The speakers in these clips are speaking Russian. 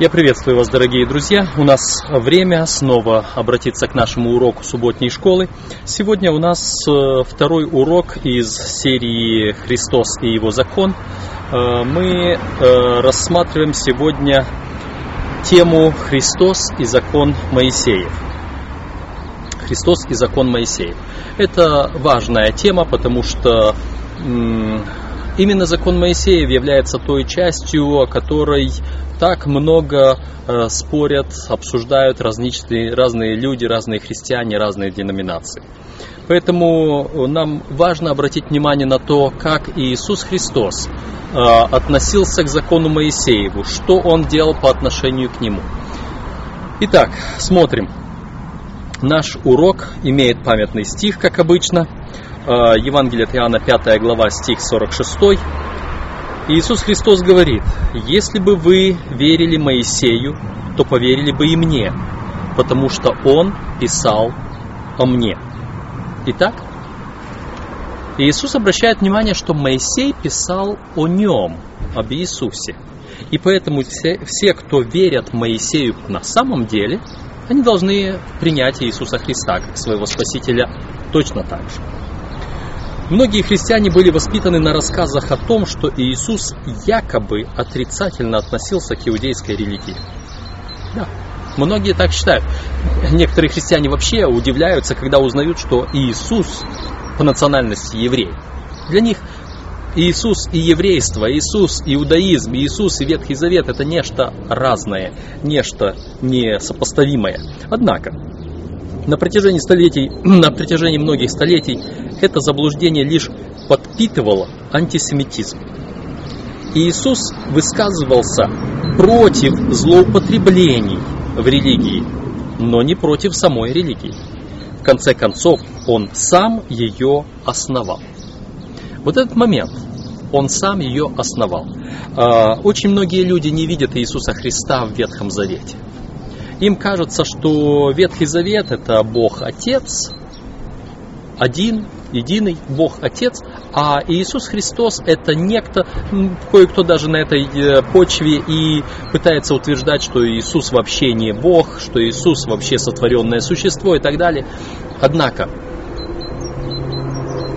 Я приветствую вас, дорогие друзья. У нас время снова обратиться к нашему уроку субботней школы. Сегодня у нас э, второй урок из серии «Христос и его закон». Э, мы э, рассматриваем сегодня тему «Христос и закон Моисеев». Христос и закон Моисеев. Это важная тема, потому что именно закон Моисеев является той частью, о которой так много э, спорят, обсуждают различные, разные люди, разные христиане, разные деноминации. Поэтому нам важно обратить внимание на то, как Иисус Христос э, относился к закону Моисееву, что Он делал по отношению к нему. Итак, смотрим. Наш урок имеет памятный стих, как обычно. Э, Евангелие от Иоанна, 5 глава, стих 46. Иисус Христос говорит, если бы вы верили Моисею, то поверили бы и мне, потому что он писал о мне. Итак, Иисус обращает внимание, что Моисей писал о нем, об Иисусе. И поэтому все, все, кто верят Моисею на самом деле, они должны принять Иисуса Христа как своего Спасителя точно так же. Многие христиане были воспитаны на рассказах о том, что Иисус якобы отрицательно относился к иудейской религии. Да, многие так считают. Некоторые христиане вообще удивляются, когда узнают, что Иисус по национальности еврей. Для них Иисус и еврейство, Иисус и иудаизм, Иисус и Ветхий Завет – это нечто разное, нечто несопоставимое. Однако, на протяжении столетий, на протяжении многих столетий это заблуждение лишь подпитывало антисемитизм. Иисус высказывался против злоупотреблений в религии, но не против самой религии. В конце концов, он сам ее основал. Вот этот момент, он сам ее основал. А, очень многие люди не видят Иисуса Христа в Ветхом Завете. Им кажется, что Ветхий Завет это Бог Отец, один, единый Бог Отец, а Иисус Христос это некто, кое-кто даже на этой э, почве и пытается утверждать, что Иисус вообще не Бог, что Иисус вообще сотворенное существо и так далее. Однако,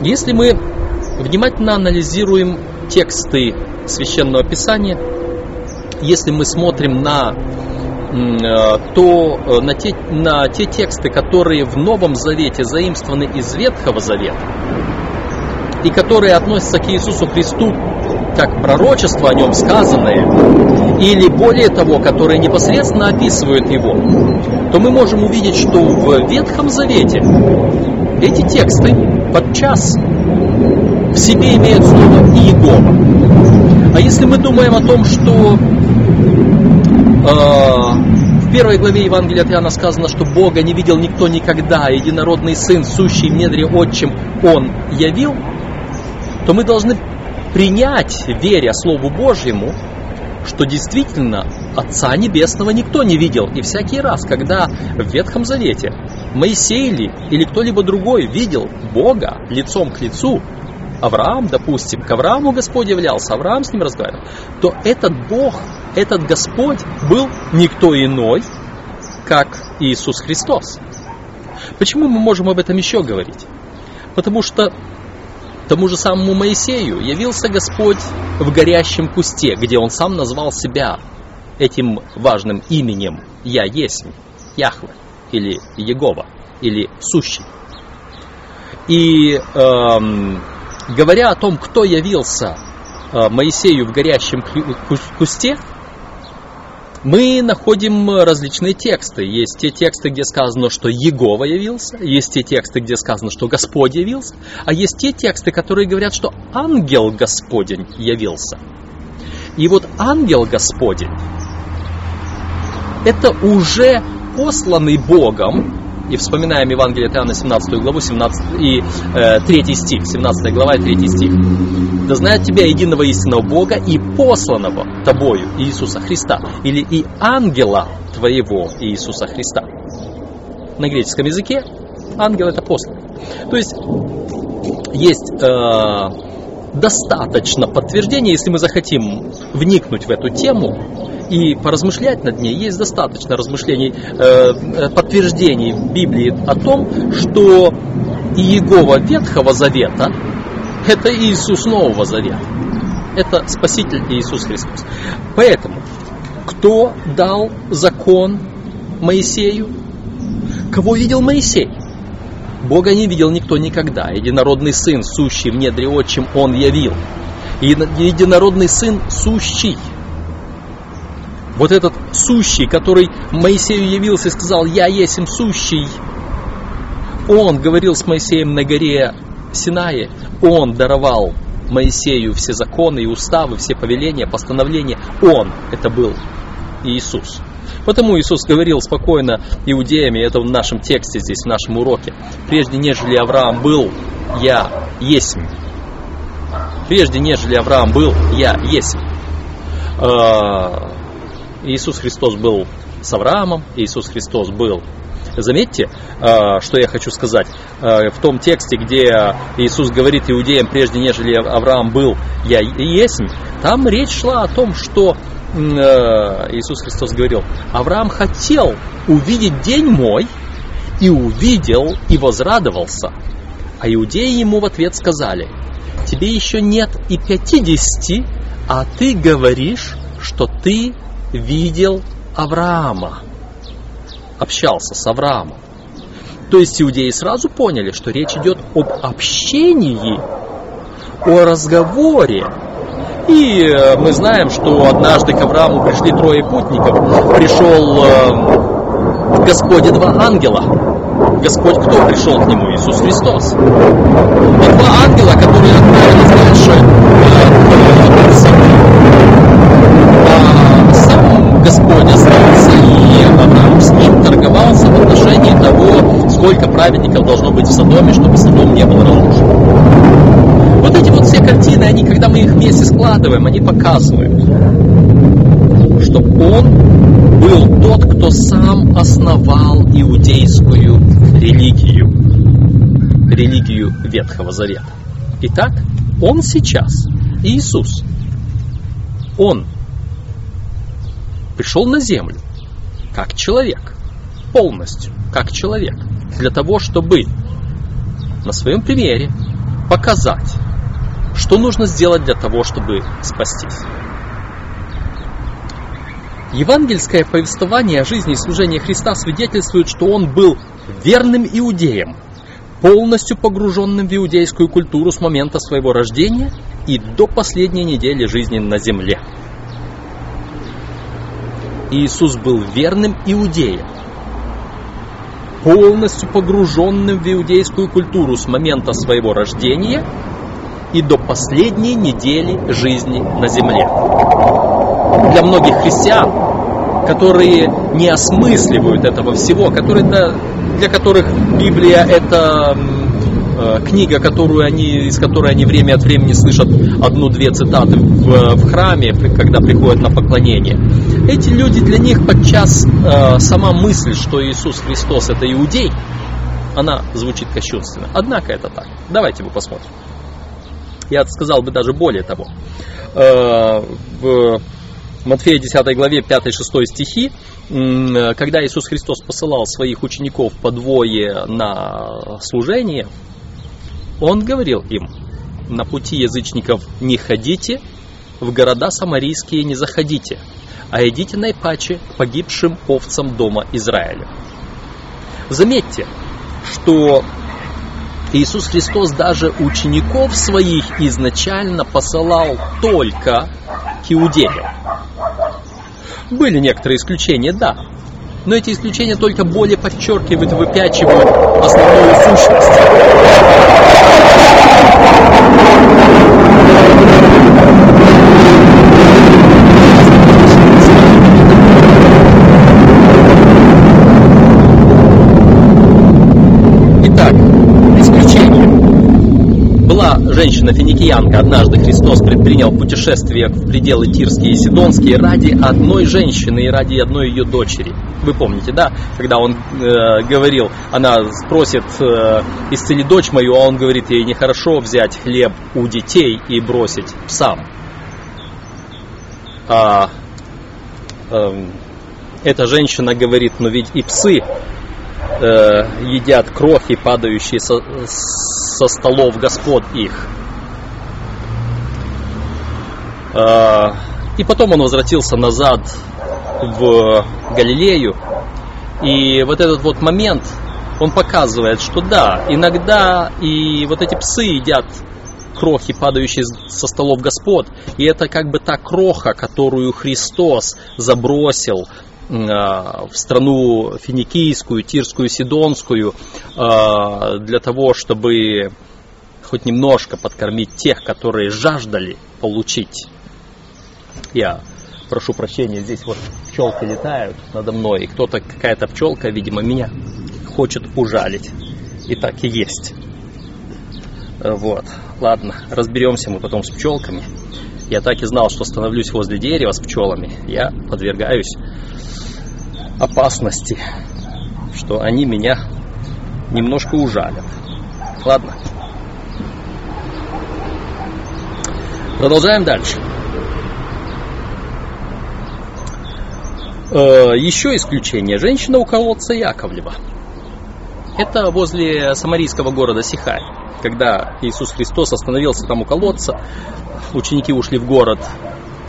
если мы внимательно анализируем тексты Священного Писания, если мы смотрим на то э, на те, на те тексты, которые в Новом Завете заимствованы из Ветхого Завета, и которые относятся к Иисусу Христу как пророчество о нем сказанное, или более того, которые непосредственно описывают его, то мы можем увидеть, что в Ветхом Завете эти тексты подчас в себе имеют слово Иегова. А если мы думаем о том, что в первой главе Евангелия от Иоанна сказано, что Бога не видел никто никогда, единородный Сын, сущий в недре отчим, Он явил, то мы должны принять, веря Слову Божьему, что действительно Отца Небесного никто не видел. И всякий раз, когда в Ветхом Завете Моисей или кто-либо другой видел Бога лицом к лицу, Авраам, допустим, к Аврааму Господь являлся, Авраам с ним разговаривал, то этот Бог, этот Господь был никто иной, как Иисус Христос. Почему мы можем об этом еще говорить? Потому что тому же самому Моисею явился Господь в горящем кусте, где он сам назвал себя этим важным именем «Я есть Яхве» или «Егова» или «Сущий». И эм, говоря о том, кто явился э, Моисею в горящем кусте, мы находим различные тексты. Есть те тексты, где сказано, что Егова явился, есть те тексты, где сказано, что Господь явился, а есть те тексты, которые говорят, что ангел Господень явился. И вот ангел Господень это уже посланный Богом и вспоминаем Евангелие от Иоанна 17 главу 17, и э, 3 стих, 17 глава и 3 стих. «Да знает тебя единого истинного Бога и посланного тобою Иисуса Христа» или «и ангела твоего Иисуса Христа». На греческом языке ангел это посланный. То есть есть э, достаточно подтверждения, если мы захотим вникнуть в эту тему и поразмышлять над ней, есть достаточно размышлений, э, подтверждений в Библии о том, что Иегова Ветхого Завета – это Иисус Нового Завета. Это Спаситель Иисус Христос. Поэтому, кто дал закон Моисею? Кого видел Моисей? Бога не видел никто никогда. Единородный Сын, сущий в недре отчим, Он явил. Единородный Сын сущий. Вот этот сущий, который Моисею явился и сказал, я есть сущий. Он говорил с Моисеем на горе Синае. Он даровал Моисею все законы и уставы, все повеления, постановления. Он, это был Иисус. Потому Иисус говорил спокойно иудеями, это в нашем тексте здесь, в нашем уроке. Прежде нежели Авраам был, я есть. Прежде нежели Авраам был, я есть. Иисус Христос был с Авраамом, Иисус Христос был Заметьте, а, что я хочу сказать. А, в том тексте, где Иисус говорит иудеям, прежде нежели Авраам был, я есть, там речь шла о том, что Э, Иисус Христос говорил, Авраам хотел увидеть день мой, и увидел, и возрадовался. А иудеи ему в ответ сказали, тебе еще нет и пятидесяти, а ты говоришь, что ты видел Авраама, общался с Авраамом. То есть иудеи сразу поняли, что речь идет об общении, о разговоре, и э, мы знаем, что однажды к Аврааму пришли трое путников. Пришел э, Господь и два ангела. Господь кто пришел к нему? Иисус Христос. И два ангела, которые отправились сколько праведников должно быть в Содоме, чтобы Содом не был разрушен. Вот эти вот все картины, они, когда мы их вместе складываем, они показывают, что он был тот, кто сам основал иудейскую религию, религию Ветхого Завета. Итак, он сейчас, Иисус, он пришел на землю как человек, полностью как человек, для того, чтобы на своем примере показать, что нужно сделать для того, чтобы спастись? Евангельское повествование о жизни и служении Христа свидетельствует, что он был верным иудеем, полностью погруженным в иудейскую культуру с момента своего рождения и до последней недели жизни на земле. Иисус был верным иудеем, полностью погруженным в иудейскую культуру с момента своего рождения и до последней недели жизни на земле. Для многих христиан, которые не осмысливают этого всего, которые, для которых Библия это книга, которую они, из которой они время от времени слышат одну-две цитаты в, в храме, когда приходят на поклонение. Эти люди, для них подчас э, сама мысль, что Иисус Христос это иудей, она звучит кощунственно. Однако это так. Давайте мы посмотрим. Я сказал бы даже более того. Э, в Матфея 10 главе 5-6 стихи, когда Иисус Христос посылал своих учеников по двое на служение, Он говорил им, на пути язычников не ходите, в города самарийские не заходите, а идите наипаче к погибшим овцам дома Израиля. Заметьте, что Иисус Христос даже учеников своих изначально посылал только к иудеям. Были некоторые исключения, да, но эти исключения только более подчеркивают, выпячивают основную сущность. Женщина стоянка. Однажды Христос предпринял путешествие в пределы Тирские и Сидонские ради одной женщины и ради одной ее дочери. Вы помните, да? Когда он э, говорил, она спросит, э, исцели дочь мою, а он говорит ей, нехорошо взять хлеб у детей и бросить псам. А, э, эта женщина говорит, но ведь и псы э, едят крохи, падающие со, со столов господ их. Э, и потом он возвратился назад в Галилею. И вот этот вот момент, он показывает, что да, иногда и вот эти псы едят крохи, падающие со столов господ. И это как бы та кроха, которую Христос забросил в страну финикийскую, тирскую, сидонскую, а, для того, чтобы хоть немножко подкормить тех, которые жаждали получить. Я прошу прощения, здесь вот пчелки летают надо мной, и кто-то, какая-то пчелка, видимо, меня хочет ужалить. И так и есть. Вот. Ладно, разберемся мы потом с пчелками. Я так и знал, что становлюсь возле дерева с пчелами. Я подвергаюсь опасности, что они меня немножко ужалят. Ладно. Продолжаем дальше. Э, еще исключение. Женщина у колодца Яковлева. Это возле самарийского города Сихай. Когда Иисус Христос остановился там у колодца, ученики ушли в город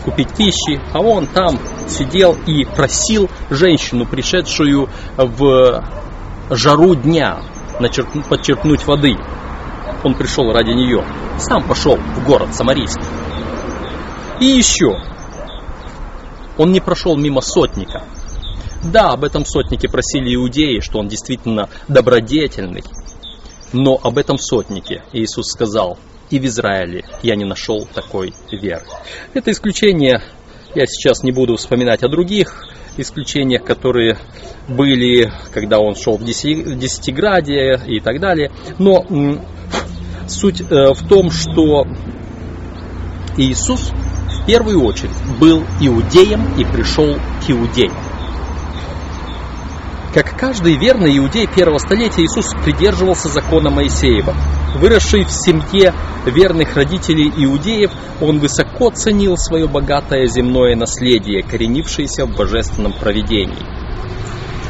купить пищи, а он там сидел и просил женщину, пришедшую в жару дня, подчеркнуть воды. Он пришел ради нее. Сам пошел в город Самарийский. И еще. Он не прошел мимо сотника. Да, об этом сотнике просили иудеи, что он действительно добродетельный. Но об этом сотнике Иисус сказал, и в Израиле я не нашел такой веры. Это исключение, я сейчас не буду вспоминать о других исключениях, которые были, когда он шел в Десятиграде и так далее. Но суть э, в том, что Иисус в первую очередь был иудеем и пришел к иудеям. Как каждый верный иудей первого столетия, Иисус придерживался закона Моисеева. Выросший в семье верных родителей иудеев, он высоко ценил свое богатое земное наследие, коренившееся в божественном провидении.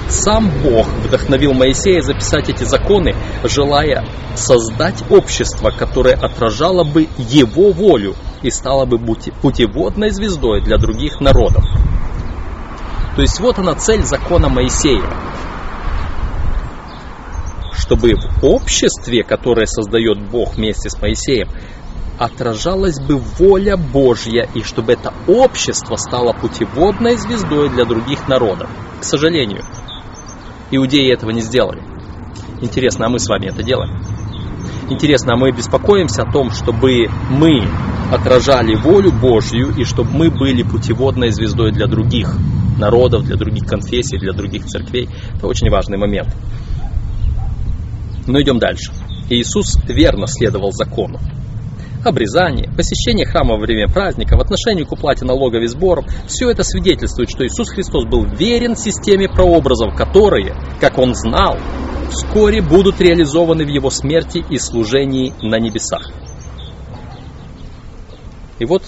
Сам Бог вдохновил Моисея записать эти законы, желая создать общество, которое отражало бы его волю и стало бы путеводной звездой для других народов. То есть вот она цель закона Моисея чтобы в обществе, которое создает Бог вместе с Моисеем, отражалась бы воля Божья, и чтобы это общество стало путеводной звездой для других народов. К сожалению, иудеи этого не сделали. Интересно, а мы с вами это делаем? Интересно, а мы беспокоимся о том, чтобы мы отражали волю Божью и чтобы мы были путеводной звездой для других народов, для других конфессий, для других церквей. Это очень важный момент. Но идем дальше. Иисус верно следовал закону. Обрезание, посещение храма во время праздника, в отношении к уплате налогов и сборов – все это свидетельствует, что Иисус Христос был верен системе прообразов, которые, как Он знал, вскоре будут реализованы в Его смерти и служении на небесах. И вот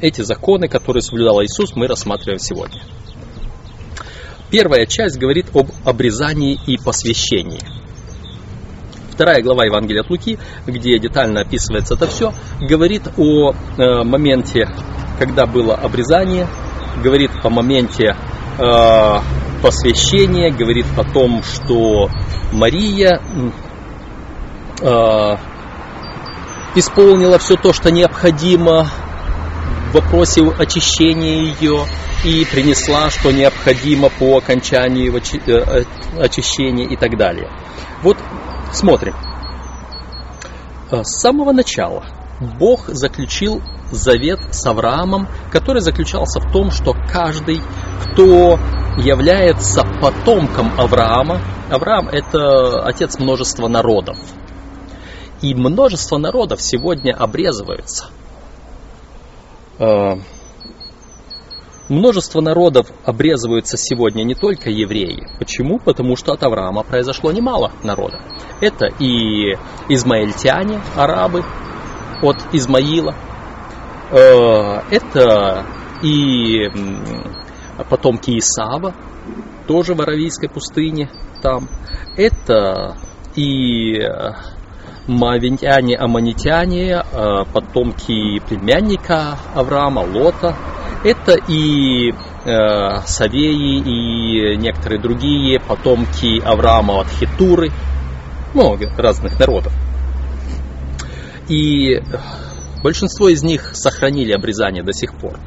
эти законы, которые соблюдал Иисус, мы рассматриваем сегодня. Первая часть говорит об обрезании и посвящении – Вторая глава Евангелия от Луки, где детально описывается это все, говорит о э, моменте, когда было обрезание, говорит о моменте э, посвящения, говорит о том, что Мария э, исполнила все то, что необходимо в вопросе очищения ее и принесла, что необходимо по окончании э, очищения и так далее. Вот Смотрим. Э, с самого начала Бог заключил завет с Авраамом, который заключался в том, что каждый, кто является потомком Авраама, Авраам это отец множества народов. И множество народов сегодня обрезываются. Э, множество народов обрезываются сегодня не только евреи. Почему? Потому что от Авраама произошло немало народа. Это и измаильтяне, арабы от Измаила. Э, это и потомки Исава, тоже в Аравийской пустыне там. Это и Мавинтяне, аманитяне, э, потомки племянника Авраама, Лота. Это и э, Савеи, и некоторые другие потомки Авраама от Хитуры. Много разных народов. И большинство из них сохранили обрезание до сих пор.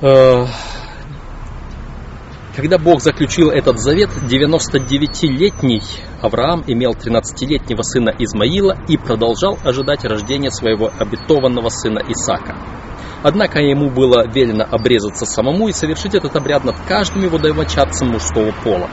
Э, когда Бог заключил этот завет, 99-летний Авраам имел 13-летнего сына Измаила и продолжал ожидать рождения своего обетованного сына Исаака. Однако ему было велено обрезаться самому и совершить этот обряд над каждым его домочадцем мужского пола.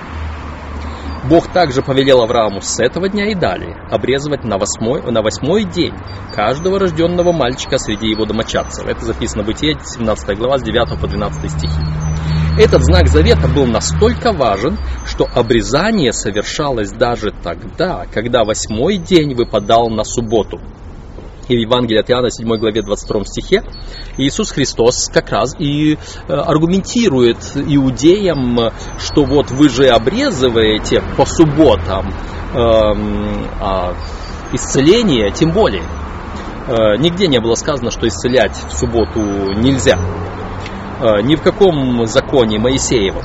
Бог также повелел Аврааму с этого дня и далее обрезывать на восьмой, на восьмой день каждого рожденного мальчика среди его домочадцев. Это записано в Бытие, 17 глава, с 9 по 12 стихи. Этот знак завета был настолько важен, что обрезание совершалось даже тогда, когда восьмой день выпадал на субботу. И в Евангелии от Иоанна, 7 главе 22 стихе, Иисус Христос как раз и э, аргументирует иудеям, что вот вы же обрезываете по субботам э, а исцеление, тем более. Э, нигде не было сказано, что исцелять в субботу нельзя. Э, ни в каком законе Моисеева.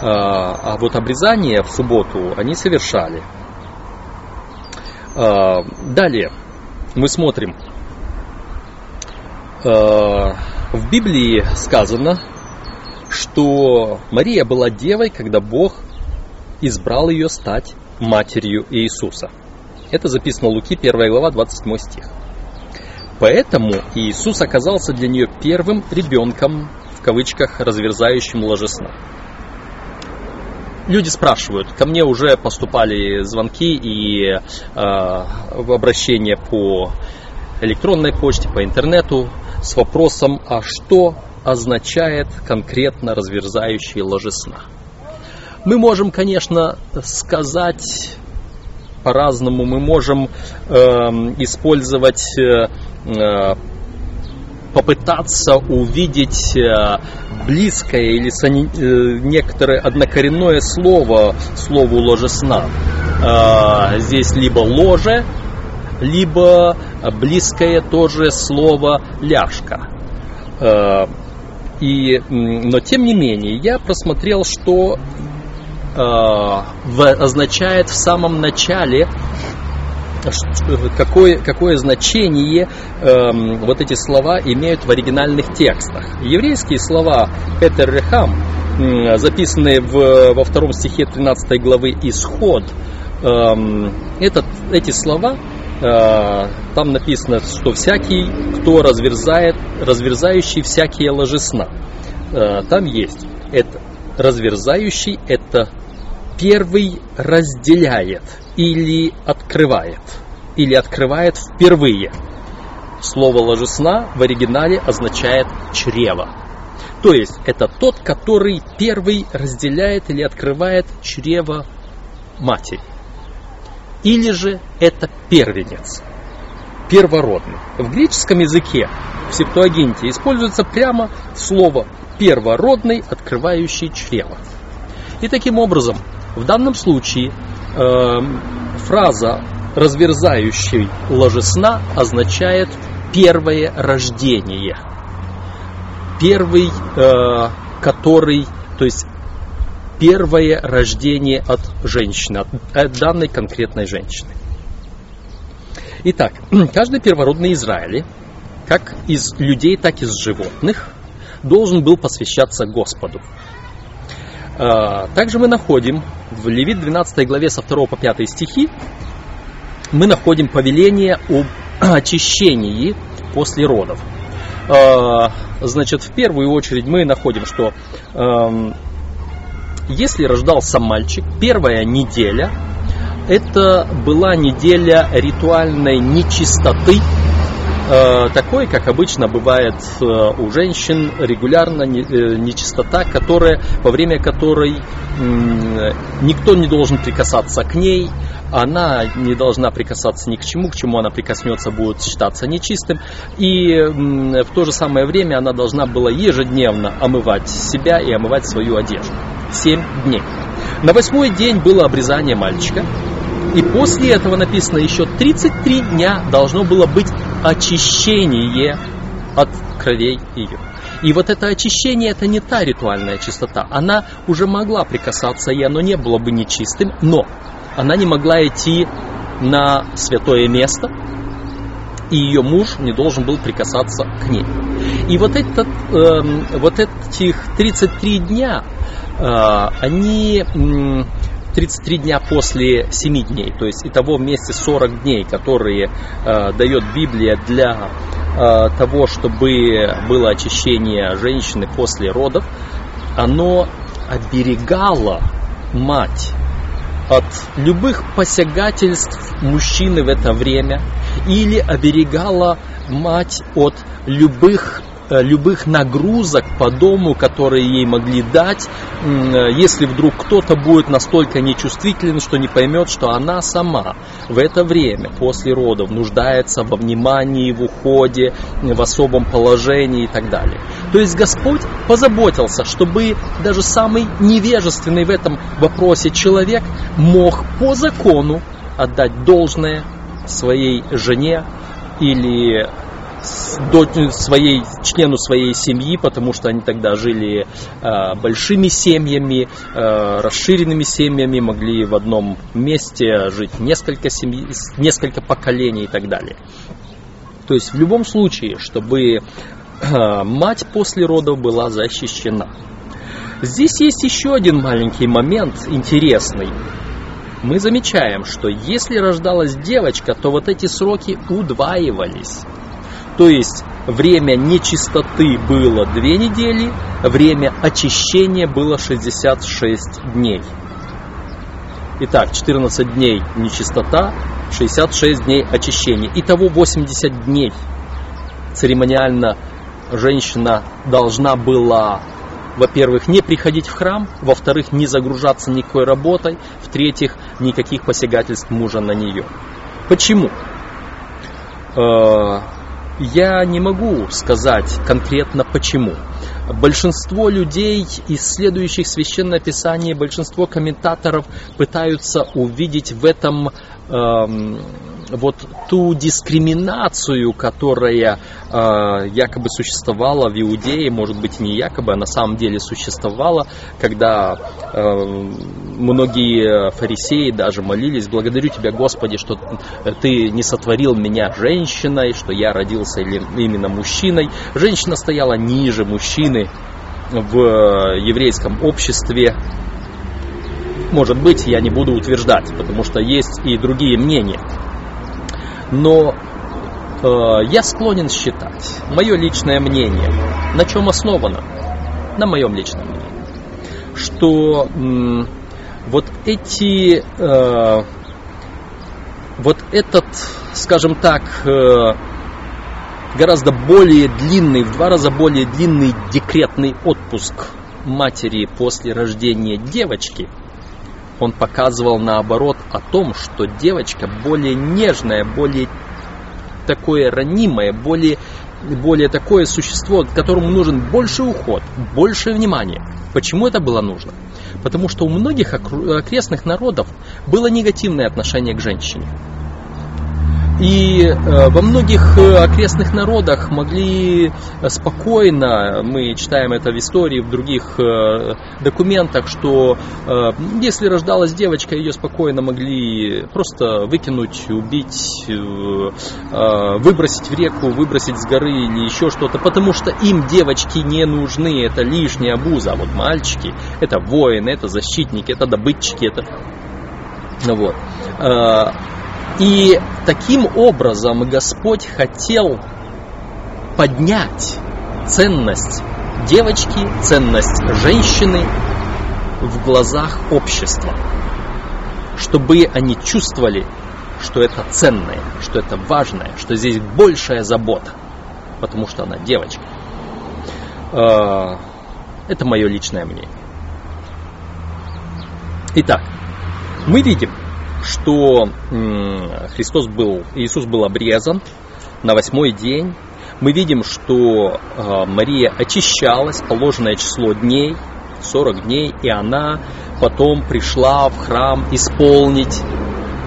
А вот обрезание в субботу они совершали. Далее мы смотрим. В Библии сказано, что Мария была девой, когда Бог избрал ее стать матерью Иисуса. Это записано в Луки, 1 глава, 27 стих. Поэтому Иисус оказался для нее первым ребенком в кавычках разверзающим ложесна. Люди спрашивают, ко мне уже поступали звонки и э, обращения по электронной почте, по интернету с вопросом, а что означает конкретно разверзающий ложесна. Мы можем, конечно, сказать по-разному, мы можем э, использовать э, э попытаться увидеть э, близкое или э, некоторое однокоренное слово слову ложесна. Э, здесь либо ложе, либо близкое тоже слово ляжка. И, но тем не менее, я просмотрел, что означает в самом начале какое, какое значение э, вот эти слова имеют в оригинальных текстах. Еврейские слова Петер Рехам, записанные в, во втором стихе 13 главы Исход, э, этот, эти слова э, там написано, что всякий, кто разверзает, разверзающий всякие ложесна. Э, там есть это разверзающий, это первый разделяет или открывает, или открывает впервые. Слово ложесна в оригинале означает чрево. То есть это тот, который первый разделяет или открывает чрево матери. Или же это первенец, первородный. В греческом языке в септуагинте используется прямо слово первородный, открывающий чрево. И таким образом в данном случае э, фраза разверзающий ложесна означает первое рождение. Первый, э, который, то есть первое рождение от женщины, от данной конкретной женщины. Итак, каждый первородный Израиле, как из людей, так и из животных, должен был посвящаться Господу. А, также мы находим в Левит 12 главе со 2 по 5 стихи, мы находим повеление об очищении после родов. А, значит, в первую очередь мы находим, что если рождался мальчик, первая неделя это была неделя ритуальной нечистоты, такой, как обычно бывает э, у женщин, регулярно э, нечистота, которая, во время которой никто не должен прикасаться к ней, она не должна прикасаться ни к чему, к чему она прикоснется, будет считаться нечистым. И в то же самое время она должна была ежедневно омывать себя и омывать свою одежду. Семь дней. На восьмой день было обрезание мальчика. И после этого написано еще 33 дня должно было быть очищение от кровей ее. И вот это очищение, это не та ритуальная чистота. Она уже могла прикасаться, и оно не было бы нечистым, но она не могла идти на святое место, и ее муж не должен был прикасаться к ней. И вот, этот, э, вот этих 33 дня, э, они 33 дня после 7 дней, то есть и того вместе 40 дней, которые э, дает Библия для э, того, чтобы было очищение женщины после родов, оно оберегало мать от любых посягательств мужчины в это время или оберегала мать от любых любых нагрузок по дому, которые ей могли дать, э, если вдруг кто-то будет настолько нечувствителен, что не поймет, что она сама в это время после родов нуждается во внимании, в уходе, в особом положении и так далее. То есть Господь позаботился, чтобы даже самый невежественный в этом вопросе человек мог по закону отдать должное своей жене или своей, члену своей семьи, потому что они тогда жили э, большими семьями, э, расширенными семьями, могли в одном месте жить несколько семей, несколько поколений и так далее. То есть в любом случае, чтобы э, мать после родов была защищена. Здесь есть еще один маленький момент интересный. Мы замечаем, что если рождалась девочка, то вот эти сроки удваивались. То есть время нечистоты было 2 недели, время очищения было 66 дней. Итак, 14 дней нечистота, 66 дней очищения. Итого 80 дней церемониально женщина должна была, во-первых, не приходить в храм, во-вторых, не загружаться никакой работой, в-третьих, никаких посягательств мужа на нее. Почему? Э, я не могу сказать конкретно почему. Большинство людей, исследующих Священное Писание, большинство комментаторов пытаются увидеть в этом эм, вот ту дискриминацию, которая э, якобы существовала в Иудее, может быть не якобы, а на самом деле существовала, когда э, многие фарисеи даже молились, благодарю Тебя, Господи, что Ты не сотворил меня женщиной, что я родился именно мужчиной. Женщина стояла ниже мужчины в еврейском обществе, может быть, я не буду утверждать, потому что есть и другие мнения. Но э, я склонен считать, мое личное мнение, на чем основано, на моем личном мнении, что э, вот эти, э, вот этот, скажем так, э, гораздо более длинный, в два раза более длинный декретный отпуск матери после рождения девочки – он показывал наоборот о том, что девочка более нежная, более такое ранимое, более, более такое существо, которому нужен больше уход, больше внимания. Почему это было нужно? Потому что у многих окрестных народов было негативное отношение к женщине. И э, во многих э, окрестных народах могли э, спокойно, мы читаем это в истории, в других документах, что если рождалась девочка, ее спокойно могли просто выкинуть, убить, выбросить в реку, выбросить с горы или еще что-то, потому что им девочки не нужны, это лишняя обуза, а вот мальчики, это воины, это защитники, это добытчики, это... Вот. И таким образом Господь хотел поднять ценность девочки, ценность женщины в глазах общества. чтобы они чувствовали, что это ценное, что это важное, что здесь большая забота, потому что она девочка. А, это мое личное мнение. Итак, мы видим, что Христос был, Иисус был обрезан на восьмой день. Мы видим, что а, Мария очищалась положенное число дней, 40 дней, и она потом пришла в храм исполнить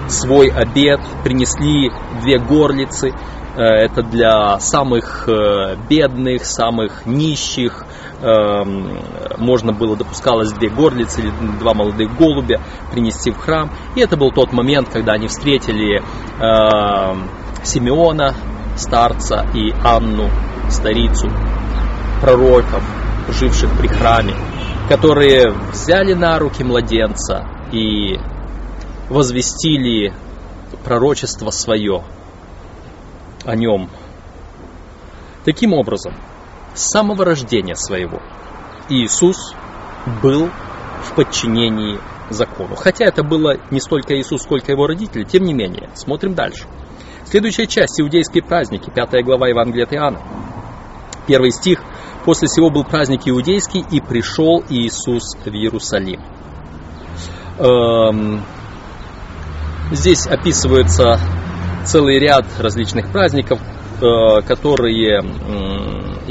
свой обед, принесли две горлицы, э, это для самых э, бедных, самых нищих, можно было, допускалось две горлицы или два молодых голубя принести в храм. И это был тот момент, когда они встретили эм, Симеона, старца, и Анну, старицу, пророков, живших при храме, которые взяли на руки младенца и возвестили пророчество свое о нем. Таким образом, с самого рождения своего Иисус был в подчинении закону. Хотя это было не столько Иисус, сколько его родители, тем не менее. Смотрим дальше. Следующая часть – иудейские праздники, пятая глава Евангелия от Иоанна. Первый стих. «После всего был праздник иудейский, и пришел Иисус в Иерусалим». Эм, здесь описывается целый ряд различных праздников, э, которые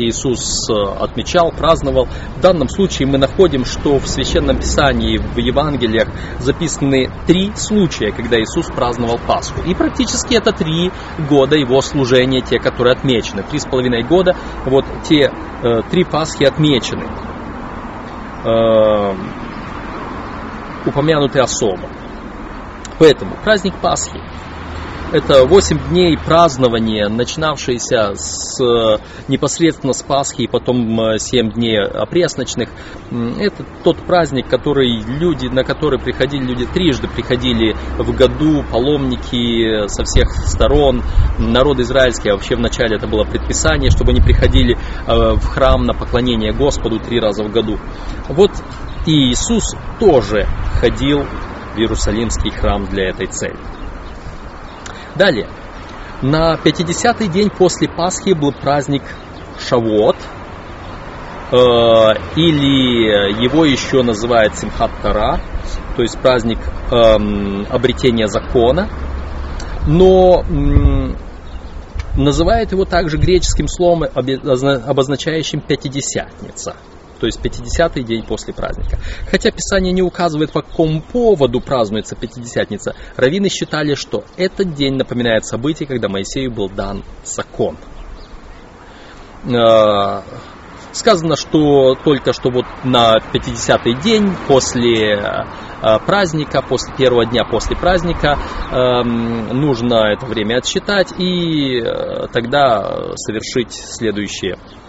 Иисус э, отмечал, праздновал. В данном случае мы находим, что в Священном Писании, в Евангелиях записаны три случая, когда Иисус праздновал Пасху. И практически это три года его служения, те, которые отмечены. Три с половиной года, вот те э, три Пасхи отмечены. Э, упомянуты особо. Поэтому праздник Пасхи это 8 дней празднования, начинавшиеся с, непосредственно с Пасхи и потом 7 э, дней опресночных. Это тот праздник, который люди, на который приходили люди трижды, приходили в году паломники со всех сторон, народ израильский, а вообще вначале это было предписание, чтобы они приходили э, в храм на поклонение Господу три раза в году. Вот и Иисус тоже ходил в Иерусалимский храм для этой цели. Далее. На 50-й день после Пасхи был праздник Шавуот, э, или его еще называют Симхат Тара, то есть праздник эм, обретения закона, но называют его также греческим словом, обозначающим пятидесятница – то есть 50-й день после праздника. Хотя Писание не указывает, по какому поводу празднуется Пятидесятница, раввины считали, что этот день напоминает событие, когда Моисею был дан закон. А, сказано, что только что вот на 50-й день после а, праздника, после первого дня после праздника нужно это время отсчитать и э, тогда совершить следующее Э,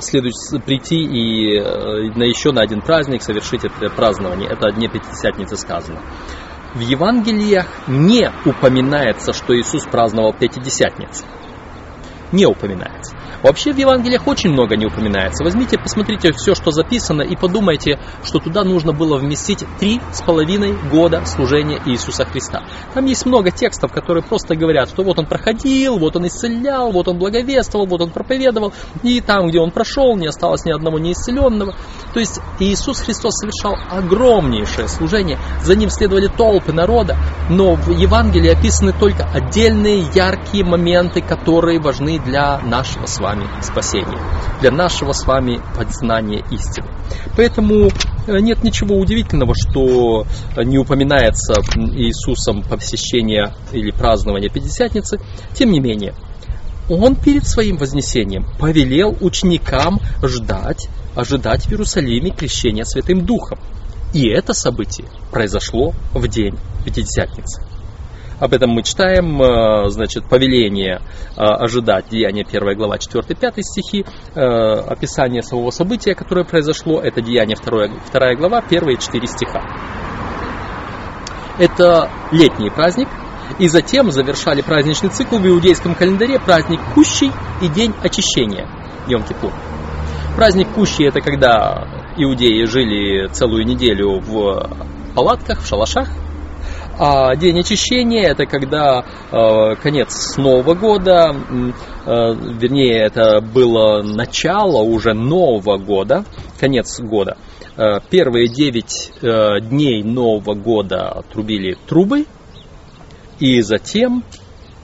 следует прийти и э, на еще на один праздник совершить это празднование. Это о Дне Пятидесятницы сказано. В Евангелиях не упоминается, что Иисус праздновал Пятидесятницу. Не упоминается. Вообще в Евангелиях очень много не упоминается. Возьмите, посмотрите все, что записано, и подумайте, что туда нужно было вместить три с половиной года служения Иисуса Христа. Там есть много текстов, которые просто говорят, что вот он проходил, вот он исцелял, вот он благовествовал, вот он проповедовал, и там, где он прошел, не осталось ни одного неисцеленного. То есть Иисус Христос совершал огромнейшее служение, за ним следовали толпы народа, но в Евангелии описаны только отдельные яркие моменты, которые важны для нашего с вами вами спасения, для нашего с вами познания истины. Поэтому э, нет ничего удивительного, что не упоминается Иисусом посещение или празднование Пятидесятницы. Тем не менее, он перед своим вознесением повелел ученикам ждать, ожидать в Иерусалиме крещения Святым Духом. И это событие произошло в день Пятидесятницы. Об этом мы читаем, э, значит, повеление э, ожидать, Деяние 1 глава 4-5 стихи, э, описание самого события, которое произошло, это Деяние 2, 2 глава, первые 4 стиха. Это летний праздник, и затем завершали праздничный цикл в иудейском календаре праздник Кущий и День очищения, Йом-Кипур. Праздник Кущий это когда иудеи жили целую неделю в в палатках, в шалашах. А день очищения это когда э, конец Нового года, э, вернее это было начало уже Нового года, конец года. Э, первые 9 э, дней Нового года трубили трубы, и затем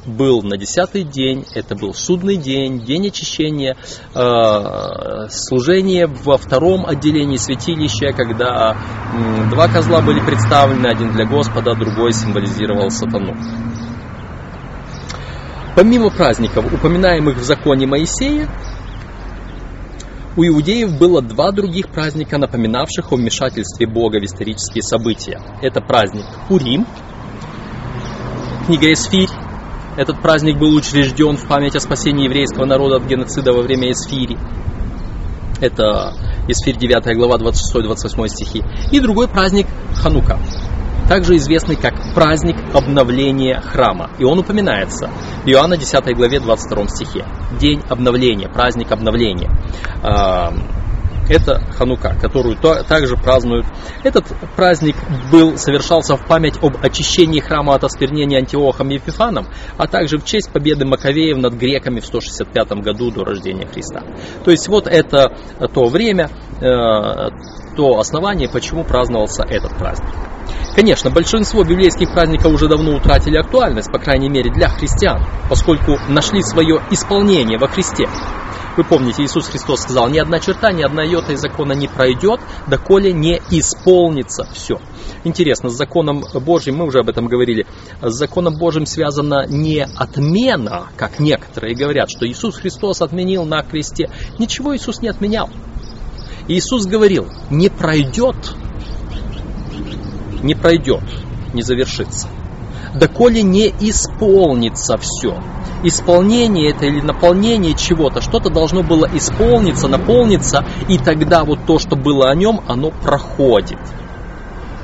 был на десятый день, это был судный день, день очищения, э, служение во втором отделении святилища, когда два козла были представлены, один для Господа, другой символизировал сатану. Помимо праздников, упоминаемых в законе Моисея, у иудеев было два других праздника, напоминавших о вмешательстве Бога в исторические события. Это праздник Пурим, книга Эсфирь, этот праздник был учрежден в память о спасении еврейского народа от геноцида во время Эсфири. Это Эсфирь 9 глава 26-28 стихи. И другой праздник Ханука, также известный как праздник обновления храма. И он упоминается в Иоанна 10 главе 22 стихе. День обновления, праздник обновления это Ханука, которую также празднуют. Этот праздник был, совершался в память об очищении храма от осквернения Антиохом Епифаном, а также в честь победы Маковеев над греками в 165 году до рождения Христа. То есть вот это то время, э, то основание, почему праздновался этот праздник. Конечно, большинство библейских праздников уже давно утратили актуальность, по крайней мере для христиан, поскольку нашли свое исполнение во Христе. Вы помните, Иисус Христос сказал, ни одна черта, ни одна йота из закона не пройдет, доколе не исполнится все. Интересно, с законом Божьим, мы уже об этом говорили, с законом Божьим связана не отмена, как некоторые говорят, что Иисус Христос отменил на кресте. Ничего Иисус не отменял. Иисус говорил, не пройдет, не пройдет, не завершится доколе не исполнится все. Исполнение это или наполнение чего-то, что-то должно было исполниться, наполниться, и тогда вот то, что было о нем, оно проходит.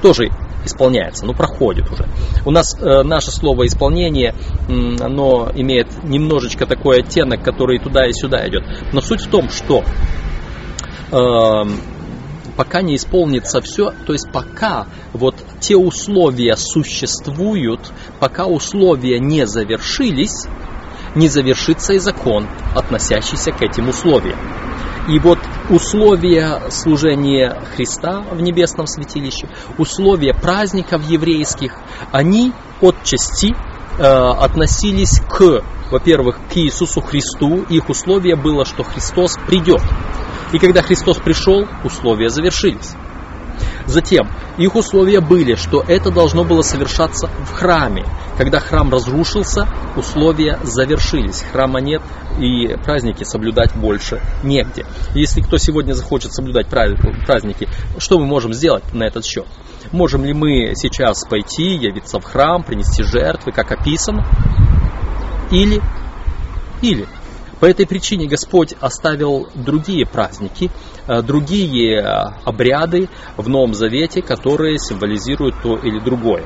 Тоже исполняется, ну проходит уже. У нас э, наше слово исполнение, оно имеет немножечко такой оттенок, который туда и сюда идет. Но суть в том, что э, пока не исполнится все, то есть пока вот те условия существуют, пока условия не завершились, не завершится и закон, относящийся к этим условиям. И вот условия служения Христа в небесном святилище, условия праздников еврейских, они отчасти э, относились к, во-первых, к Иисусу Христу. Их условие было, что Христос придет. И когда Христос пришел, условия завершились. Затем их условия были, что это должно было совершаться в храме. Когда храм разрушился, условия завершились. Храма нет и праздники соблюдать больше негде. Если кто сегодня захочет соблюдать праздники, что мы можем сделать на этот счет? Можем ли мы сейчас пойти, явиться в храм, принести жертвы, как описано? Или, или по этой причине Господь оставил другие праздники, э, другие э, обряды в Новом Завете, которые символизируют то или другое.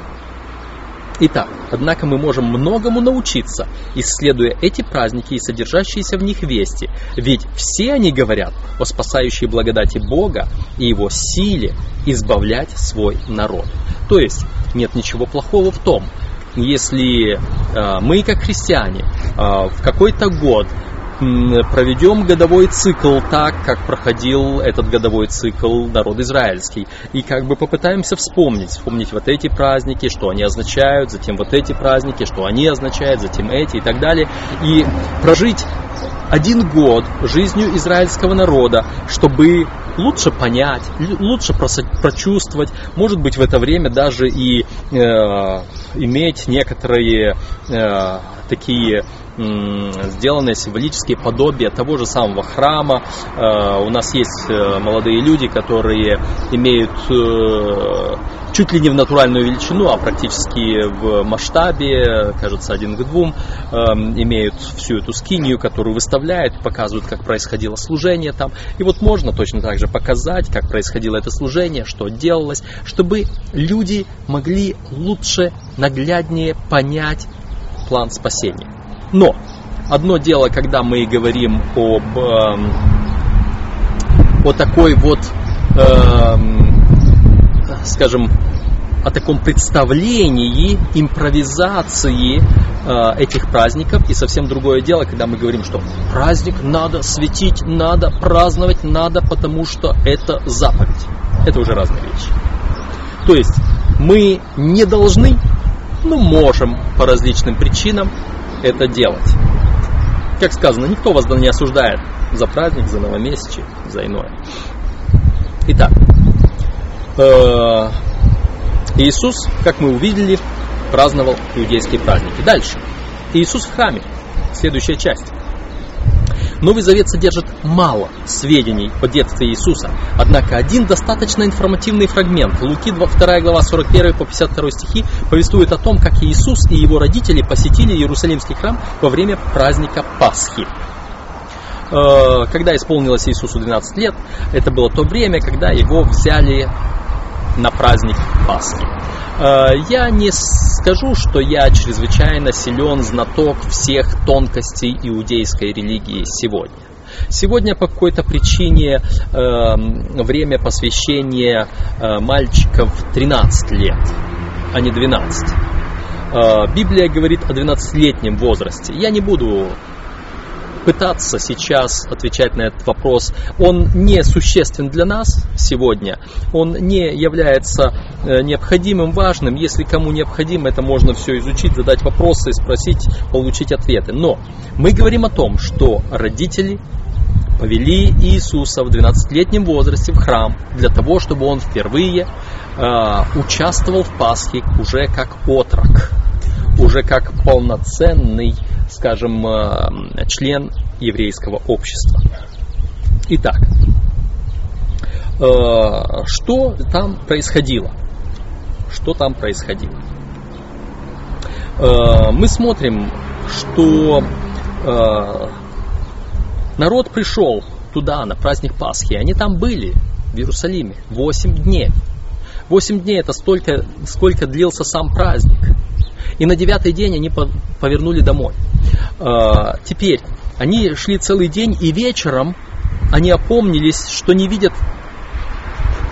Итак, однако мы можем многому научиться, исследуя эти праздники и содержащиеся в них вести, ведь все они говорят о спасающей благодати Бога и Его силе избавлять свой народ. То есть нет ничего плохого в том, если э, мы, как христиане, в какой-то год проведем годовой цикл так, как проходил этот годовой цикл народ израильский. И как бы попытаемся вспомнить, вспомнить вот эти праздники, что они означают, затем вот эти праздники, что они означают, затем эти и так далее. И прожить один год жизнью израильского народа, чтобы лучше понять, лучше прочувствовать, может быть в это время даже и э, иметь некоторые э, такие сделанные символические подобия того же самого храма. Э, у нас есть э, молодые люди, которые имеют э, чуть ли не в натуральную величину, а практически в масштабе, кажется, один к двум, имеют всю эту скинию, которую выставляют, показывают, как происходило служение там. И вот можно точно так же показать, как происходило это служение, что делалось, чтобы люди могли лучше, нагляднее понять план спасения. Но одно дело, когда мы говорим об э, о такой вот, э, скажем, о таком представлении, импровизации э, этих праздников. И совсем другое дело, когда мы говорим, что праздник надо светить, надо праздновать, надо, потому что это заповедь. Это уже разные вещи. То есть мы не должны, но можем по различным причинам это делать. Как сказано, никто вас не осуждает за праздник, за новомесячие, за иное. Итак, э, Иисус, как мы увидели, праздновал иудейские праздники. Дальше. Иисус в храме. Следующая часть. Новый Завет содержит мало сведений о детстве Иисуса, однако один достаточно информативный фрагмент. Луки 2 глава 41 по 52 стихи повествует о том, как Иисус и его родители посетили Иерусалимский храм во время праздника Пасхи. Э, когда исполнилось Иисусу 12 лет, это было то время, когда его взяли на праздник Пасхи. Э, я не скажу, что я чрезвычайно силен знаток всех тонкостей иудейской религии сегодня. Сегодня по какой-то причине э, время посвящения э, мальчиков 13 лет, а не 12. Э, Библия говорит о 12-летнем возрасте. Я не буду пытаться сейчас отвечать на этот вопрос. Он не существен для нас сегодня, он не является э, необходимым, важным. Если кому необходимо, это можно все изучить, задать вопросы, спросить, получить ответы. Но мы говорим о том, что родители повели Иисуса в 12-летнем возрасте в храм для того, чтобы он впервые э, участвовал в Пасхе уже как отрок, уже как полноценный скажем, э, член еврейского общества. Итак, э, что там происходило? Что там происходило? Э, мы смотрим, что народ пришел туда на праздник Пасхи. Они там были, в Иерусалиме, 8 дней. 8 дней это столько, сколько длился сам праздник. И на девятый день они повернули домой. А, теперь, они шли целый день, и вечером они опомнились, что не видят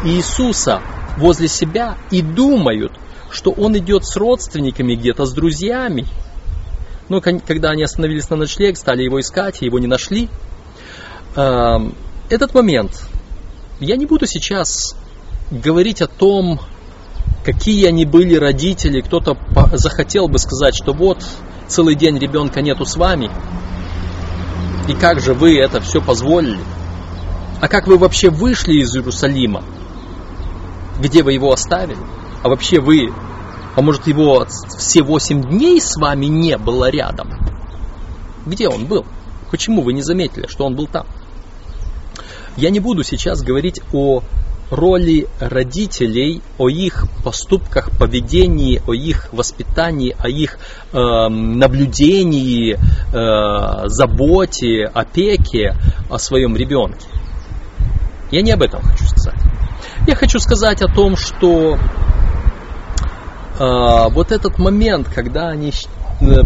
Иисуса возле себя и думают, что он идет с родственниками где-то, с друзьями. Но когда они остановились на ночлег, стали его искать, его не нашли. А, этот момент, я не буду сейчас говорить о том, какие они были родители, кто-то захотел бы сказать, что вот целый день ребенка нету с вами, и как же вы это все позволили? А как вы вообще вышли из Иерусалима? Где вы его оставили? А вообще вы, а может его все восемь дней с вами не было рядом? Где он был? Почему вы не заметили, что он был там? Я не буду сейчас говорить о роли родителей, о их поступках, поведении, о их воспитании, о их э, наблюдении, э, заботе, опеке о своем ребенке. Я не об этом хочу сказать. Я хочу сказать о том, что э, вот этот момент, когда они э,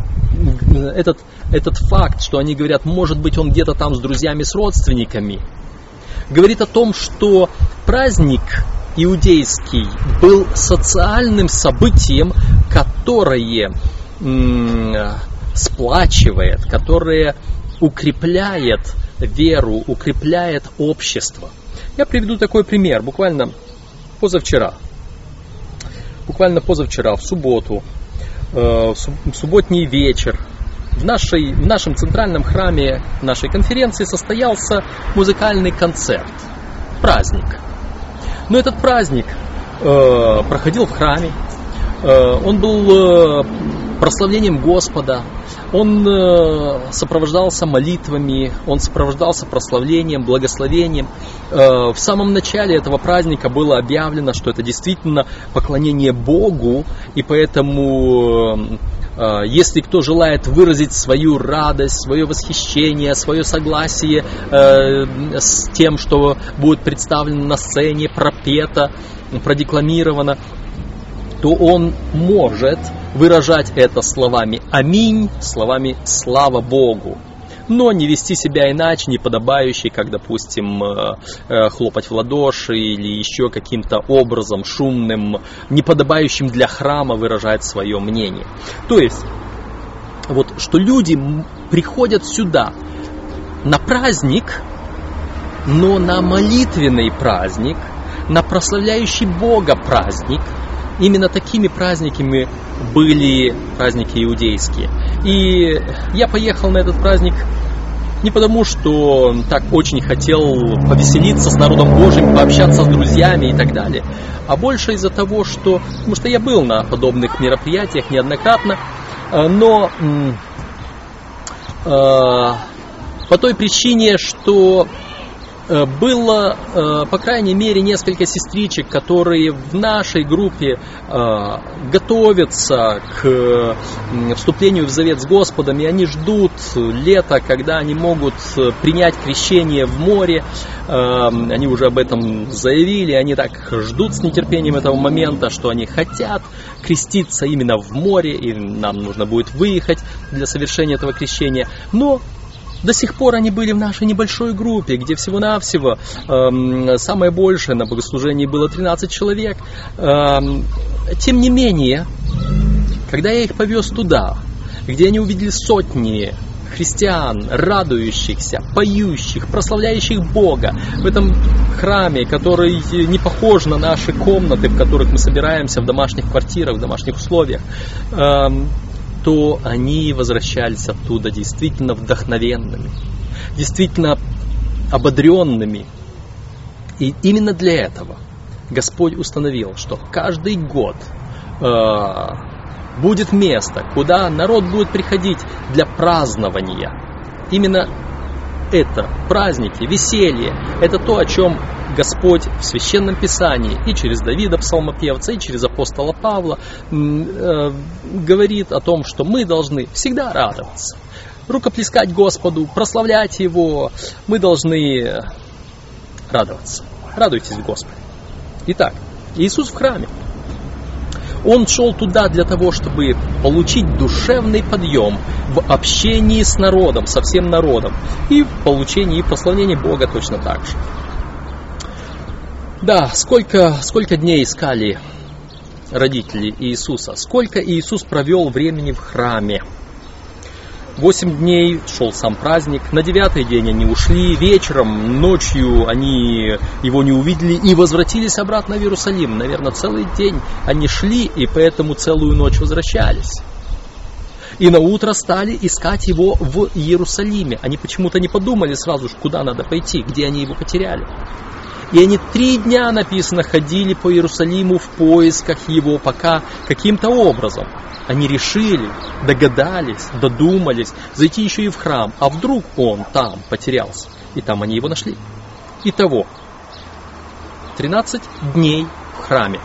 этот, этот факт, что они говорят, может быть, он где-то там с друзьями, с родственниками, говорит о том, что праздник иудейский был социальным событием, которое сплачивает, которое укрепляет веру, укрепляет общество. Я приведу такой пример. Буквально позавчера, буквально позавчера, в субботу, э, в субботний вечер, в, нашей, в нашем центральном храме нашей конференции состоялся музыкальный концерт, праздник. Но этот праздник э, проходил в храме, э, он был э, прославлением Господа, он э, сопровождался молитвами, он сопровождался прославлением, благословением. Э, в самом начале этого праздника было объявлено, что это действительно поклонение Богу, и поэтому э, если кто желает выразить свою радость, свое восхищение, свое согласие с тем, что будет представлено на сцене, пропето, продекламировано, то он может выражать это словами «Аминь», словами «Слава Богу». Но не вести себя иначе, не подобающий, как, допустим, э, э, хлопать в ладоши или еще каким-то образом шумным, неподобающим для храма выражать свое мнение. То есть, вот, что люди приходят сюда на праздник, но на молитвенный праздник, на прославляющий Бога праздник. Именно такими праздниками были праздники иудейские. И я поехал на этот праздник не потому, что так очень хотел повеселиться с народом Божьим, пообщаться с друзьями и так далее, а больше из-за того, что, потому что я был на подобных мероприятиях неоднократно, э, но э, по той причине, что было, э, по крайней мере, несколько сестричек, которые в нашей группе э, готовятся к вступлению в завет с Господом, и они ждут лета, когда они могут принять крещение в море. Они уже об этом заявили, они так ждут с нетерпением этого момента, что они хотят креститься именно в море, и нам нужно будет выехать для совершения этого крещения. Но до сих пор они были в нашей небольшой группе, где всего-навсего э, самое большее на богослужении было 13 человек. Э, тем не менее, когда я их повез туда, где они увидели сотни христиан, радующихся, поющих, прославляющих Бога в этом храме, который не похож на наши комнаты, в которых мы собираемся в домашних квартирах, в домашних условиях. То они возвращались оттуда действительно вдохновенными, действительно ободренными. И именно для этого Господь установил, что каждый год э, будет место, куда народ будет приходить для празднования. Именно это праздники, веселье, это то, о чем Господь в Священном Писании и через Давида Псалмопевца, и через апостола Павла э, говорит о том, что мы должны всегда радоваться, рукоплескать Господу, прославлять Его. Мы должны радоваться. Радуйтесь Господи. Итак, Иисус в храме. Он шел туда для того, чтобы получить душевный подъем в общении с народом, со всем народом, и в получении и прославлении Бога точно так же. Да, сколько, сколько дней искали родители Иисуса, сколько Иисус провел времени в храме. Восемь дней шел сам праздник, на девятый день они ушли, вечером, ночью они его не увидели и возвратились обратно в Иерусалим. Наверное, целый день они шли и поэтому целую ночь возвращались. И на утро стали искать его в Иерусалиме. Они почему-то не подумали сразу, куда надо пойти, где они его потеряли. И они три дня, написано, ходили по Иерусалиму в поисках его, пока каким-то образом они решили, догадались, додумались зайти еще и в храм. А вдруг он там потерялся? И там они его нашли. Итого, 13 дней в храме.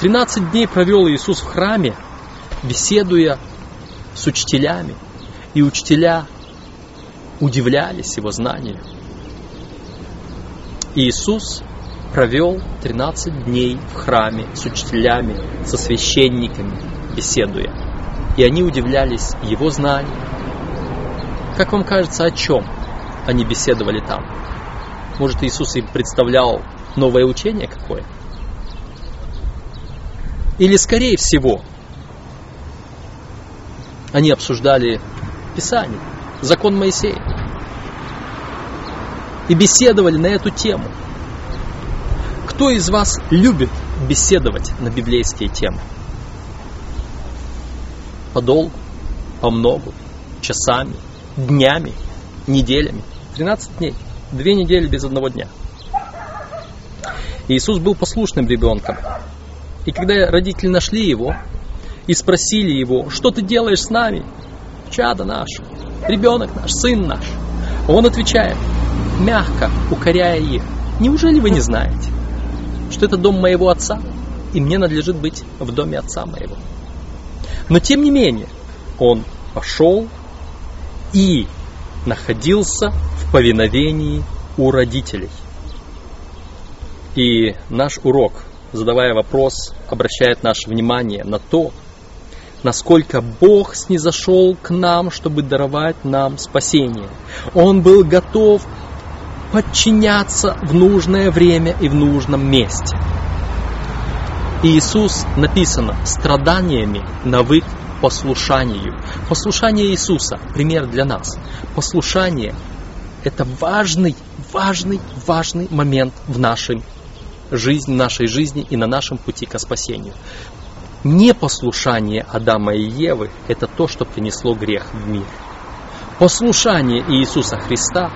13 дней провел Иисус в храме, беседуя с учителями. И учителя удивлялись его знанию. Иисус провел 13 дней в храме с учителями, со священниками, беседуя. И они удивлялись его знаниям. Как вам кажется, о чем они беседовали там? Может, Иисус им представлял новое учение какое? Или, скорее всего, они обсуждали Писание, закон Моисея и беседовали на эту тему. Кто из вас любит беседовать на библейские темы? Подолгу, по многу, часами, днями, неделями. 13 дней. Две недели без одного дня. Иисус был послушным ребенком. И когда родители нашли его и спросили его, что ты делаешь с нами, чада наш, ребенок наш, сын наш, он отвечает, мягко укоряя их. Неужели вы не знаете, что это дом моего отца, и мне надлежит быть в доме отца моего? Но тем не менее, он пошел и находился в повиновении у родителей. И наш урок, задавая вопрос, обращает наше внимание на то, насколько Бог снизошел к нам, чтобы даровать нам спасение. Он был готов подчиняться в нужное время и в нужном месте. Иисус написано страданиями навык послушанию. Послушание Иисуса – пример для нас. Послушание – это важный, важный, важный момент в нашей жизни, нашей жизни и на нашем пути к спасению. Непослушание Адама и Евы – это то, что принесло грех в мир. Послушание Иисуса Христа,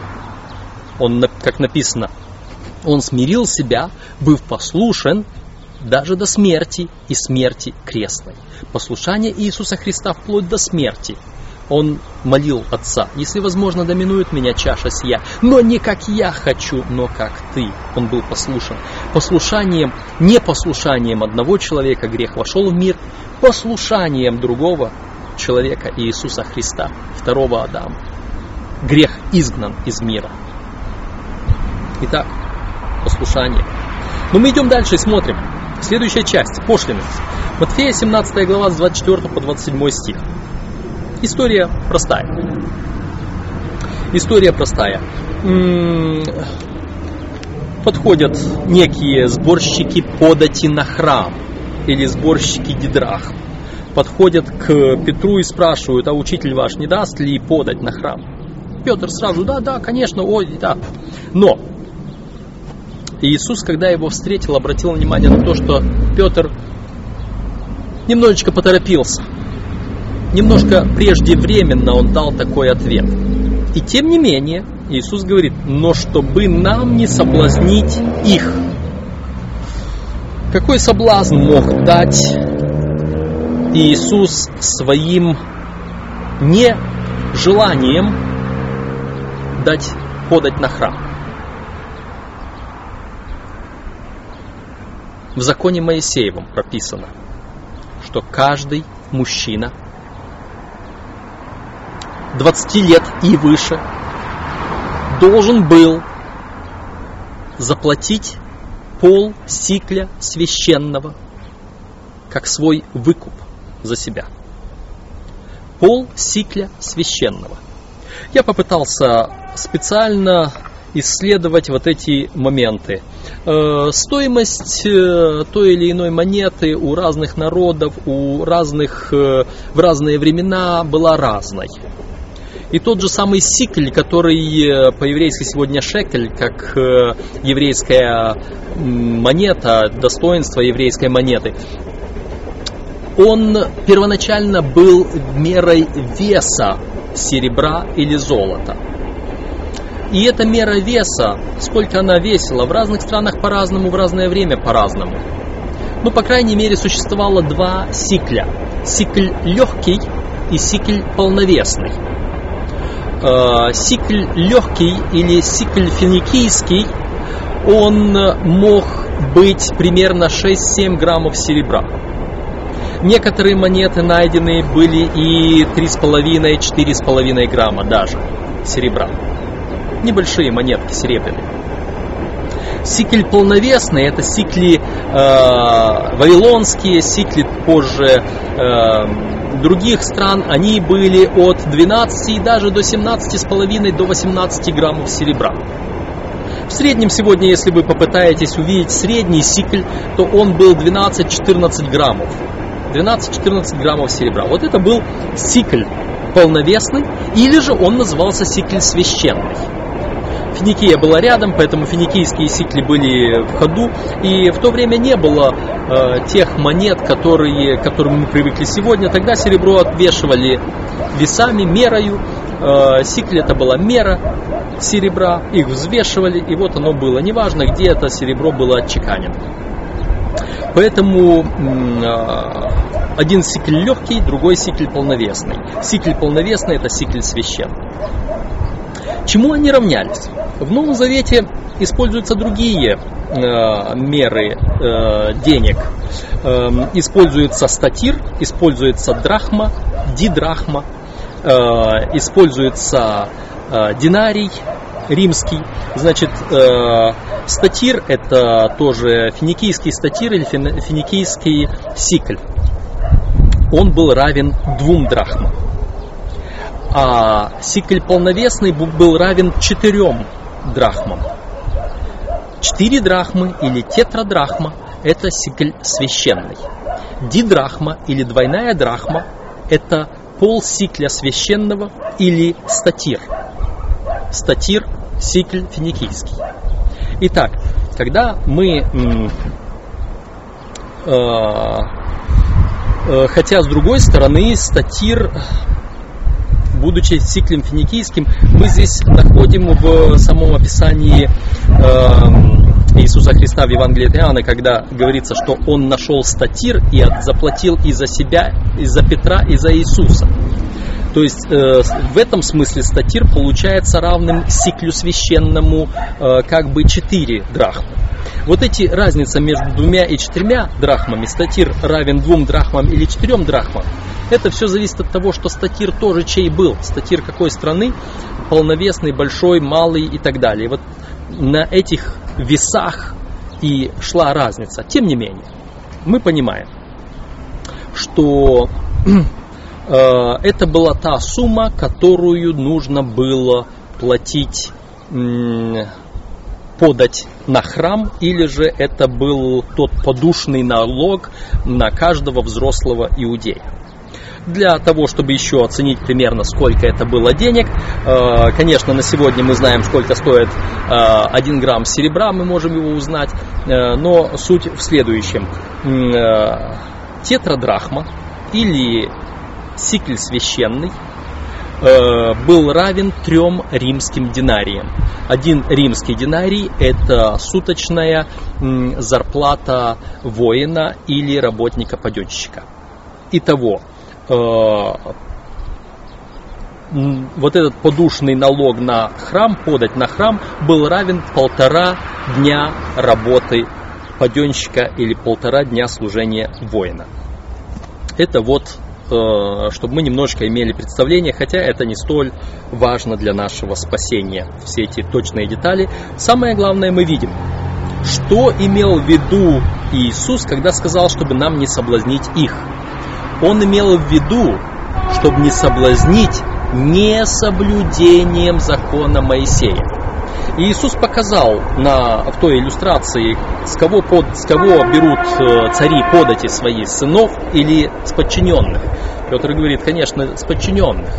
он, как написано, он смирил себя, быв послушен даже до смерти и смерти крестной. Послушание Иисуса Христа вплоть до смерти. Он молил Отца, если возможно, доминует меня чаша сия, но не как я хочу, но как ты. Он был послушен. Послушанием, непослушанием одного человека грех вошел в мир, послушанием другого человека Иисуса Христа, второго Адама. Грех изгнан из мира. Итак, послушание. Но мы идем дальше и смотрим. Следующая часть, пошлины. Матфея 17 глава с 24 по 27 стих. История простая. История простая. Подходят некие сборщики подати на храм или сборщики дидрах. Подходят к Петру и спрашивают, а учитель ваш не даст ли подать на храм? Петр сразу, да, да, конечно, ой, да. Но и Иисус, когда его встретил, обратил внимание на то, что Петр немножечко поторопился. Немножко преждевременно он дал такой ответ. И тем не менее, Иисус говорит, но чтобы нам не соблазнить их. Какой соблазн мог дать Иисус своим нежеланием дать подать на храм? В законе Моисеевом прописано, что каждый мужчина 20 лет и выше должен был заплатить пол сикля священного как свой выкуп за себя. Пол сикля священного. Я попытался специально исследовать вот эти моменты. Э, стоимость э, той или иной монеты у разных народов, у разных, э, в разные времена была разной. И тот же самый сикль, который по-еврейски сегодня шекель, как еврейская монета, достоинство еврейской монеты, он первоначально был мерой веса серебра или золота. И эта мера веса, сколько она весила, в разных странах по-разному, в разное время по-разному. Ну, по крайней мере, существовало два сикля. Сикль легкий и сикль полновесный. Э, сикль легкий или сикль финикийский, он мог быть примерно 6-7 граммов серебра. Некоторые монеты найдены были и 3,5-4,5 грамма даже серебра небольшие монетки серебряные. Сикль полновесный, это сикли э, вавилонские, сикли позже э, других стран, они были от 12 и даже до 17,5 до 18 граммов серебра. В среднем сегодня, если вы попытаетесь увидеть средний сикль, то он был 12-14 граммов. 12-14 граммов серебра. Вот это был сикль полновесный, или же он назывался сикль священный. Финикия была рядом, поэтому финикийские сикли были в ходу. И в то время не было э, тех монет, которые, к которым мы привыкли сегодня. Тогда серебро отвешивали весами, мерою. Э, сикли это была мера серебра, их взвешивали, и вот оно было. Неважно, где это серебро было отчеканено. Поэтому э, один сикль легкий, другой сикль полновесный. Сикль полновесный это сикль священный. Чему они равнялись? В Новом Завете используются другие э, меры э, денег. Э, используется статир, используется драхма, дидрахма, э, используется э, динарий римский. Значит, э, статир это тоже финикийский статир или финикийский сикль. он был равен двум драхмам. А сикль полновесный был равен четырем драхмам. Четыре драхмы или тетрадрахма – это сикль священный. Дидрахма или двойная драхма – это пол сикля священного или статир. Статир – сикль финикийский. Итак, когда мы э, э, хотя с другой стороны статир будучи циклем финикийским, мы здесь находим в самом описании э, Иисуса Христа в Евангелии от Иоанна, когда говорится, что он нашел статир и заплатил и за себя, и за Петра, и за Иисуса. То есть э, в этом смысле статир получается равным сиклю священному э, как бы 4 драхмы. Вот эти разница между двумя и четырьмя драхмами, статир равен двум драхмам или четырем драхмам, это все зависит от того, что статир тоже чей был, статир какой страны, полновесный, большой, малый и так далее. вот на этих весах и шла разница. Тем не менее, мы понимаем, что э, это была та сумма, которую нужно было платить, подать на храм, или же это был тот подушный налог на каждого взрослого иудея для того, чтобы еще оценить примерно, сколько это было денег. Э, конечно, на сегодня мы знаем, сколько стоит 1 э, грамм серебра, мы можем его узнать, э, но суть в следующем. Тетрадрахма или сикль священный был равен трем римским динариям. Один римский динарий – это суточная зарплата воина или работника-паденщика. Итого, Э, вот этот подушный налог на храм, подать на храм, был равен полтора дня работы паденщика или полтора дня служения воина. Это вот, э, чтобы мы немножко имели представление, хотя это не столь важно для нашего спасения, все эти точные детали. Самое главное мы видим, что имел в виду Иисус, когда сказал, чтобы нам не соблазнить их – он имел в виду, чтобы не соблазнить несоблюдением закона Моисея. И Иисус показал на, в той иллюстрации, с кого, под, с кого берут э, цари подати свои сынов или с подчиненных. Петр говорит, конечно, с подчиненных.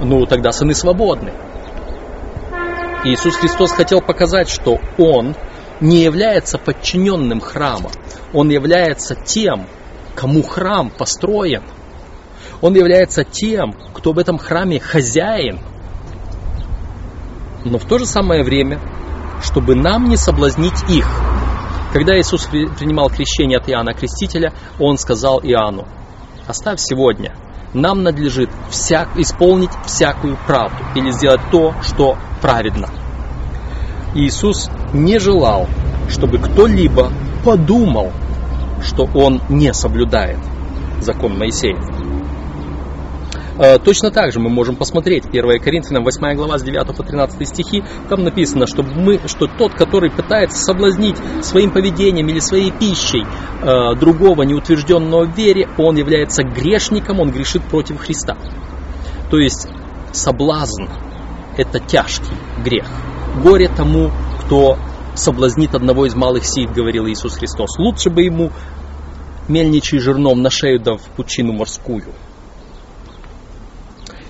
Ну, тогда сыны свободны. Иисус Христос хотел показать, что Он не является подчиненным храма. Он является тем, кому храм построен. Он является тем, кто в этом храме хозяин. Но в то же самое время, чтобы нам не соблазнить их. Когда Иисус принимал крещение от Иоанна Крестителя, Он сказал Иоанну, оставь сегодня, нам надлежит всяк, исполнить всякую правду или сделать то, что праведно. Иисус не желал, чтобы кто-либо подумал, что он не соблюдает закон Моисея. Э, точно так же мы можем посмотреть 1 Коринфянам 8 глава с 9 по 13 стихи. Там написано, что, мы, что тот, который пытается соблазнить своим поведением или своей пищей э, другого неутвержденного в вере, он является грешником, он грешит против Христа. То есть соблазн – это тяжкий грех. Горе тому, кто соблазнит одного из малых сит, говорил Иисус Христос. Лучше бы ему мельничий жерном на шею да в пучину морскую.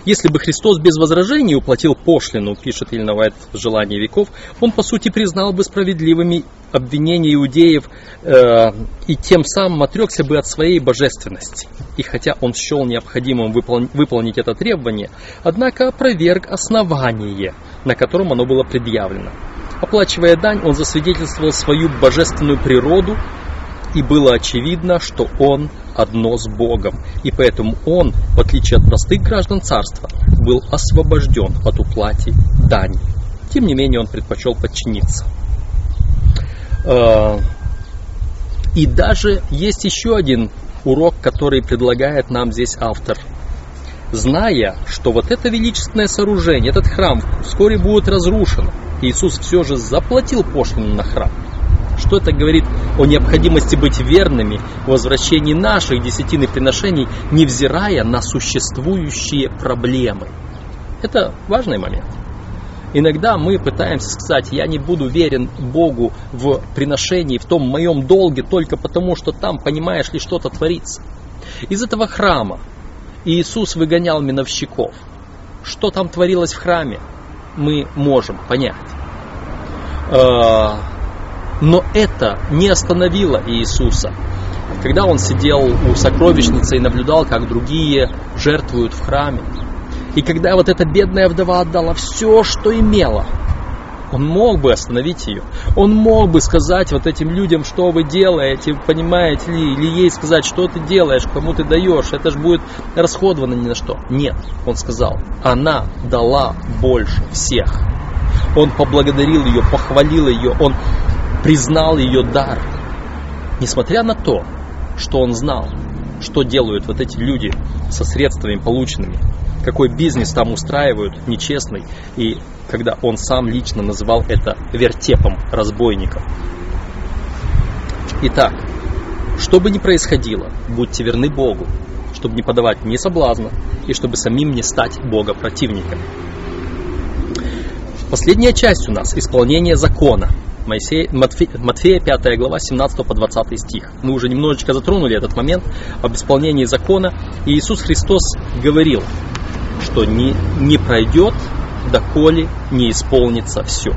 Если бы Христос без возражений уплатил пошлину, пишет Ильна Вайт в «Желании веков», он, по сути, признал бы справедливыми обвинения иудеев э, и тем самым отрекся бы от своей божественности. И хотя он счел необходимым выпол- выполнить это требование, однако опроверг основание, на котором оно было предъявлено. Оплачивая дань, он засвидетельствовал свою божественную природу, и было очевидно, что он одно с Богом. И поэтому он, в отличие от простых граждан царства, был освобожден от уплаты дани. Тем не менее, он предпочел подчиниться. А, и даже есть еще один урок, который предлагает нам здесь автор. Зная, что вот это величественное сооружение, этот храм вскоре будет разрушен, Иисус все же заплатил пошлину на храм, что это говорит о необходимости быть верными в возвращении наших десятин и приношений, невзирая на существующие проблемы. Это важный момент. Иногда мы пытаемся сказать, я не буду верен Богу в приношении, в том моем долге, только потому, что там, понимаешь ли, что-то творится. Из этого храма Иисус выгонял миновщиков. Что там творилось в храме, мы можем понять. Но это не остановило Иисуса. Когда он сидел у сокровищницы и наблюдал, как другие жертвуют в храме, и когда вот эта бедная вдова отдала все, что имела, он мог бы остановить ее. Он мог бы сказать вот этим людям, что вы делаете, понимаете ли, или ей сказать, что ты делаешь, кому ты даешь, это же будет расходовано ни на что. Нет, он сказал, она дала больше всех. Он поблагодарил ее, похвалил ее, он признал ее дар. Несмотря на то, что он знал, что делают вот эти люди со средствами полученными, какой бизнес там устраивают нечестный, и когда он сам лично называл это вертепом разбойников. Итак, что бы ни происходило, будьте верны Богу, чтобы не подавать ни соблазна и чтобы самим не стать Бога противником. Последняя часть у нас – исполнение закона. Моисей, Матфея, Матфея 5 глава 17 по 20 стих. Мы уже немножечко затронули этот момент об исполнении закона. И Иисус Христос говорил, что не, не пройдет, доколе не исполнится все.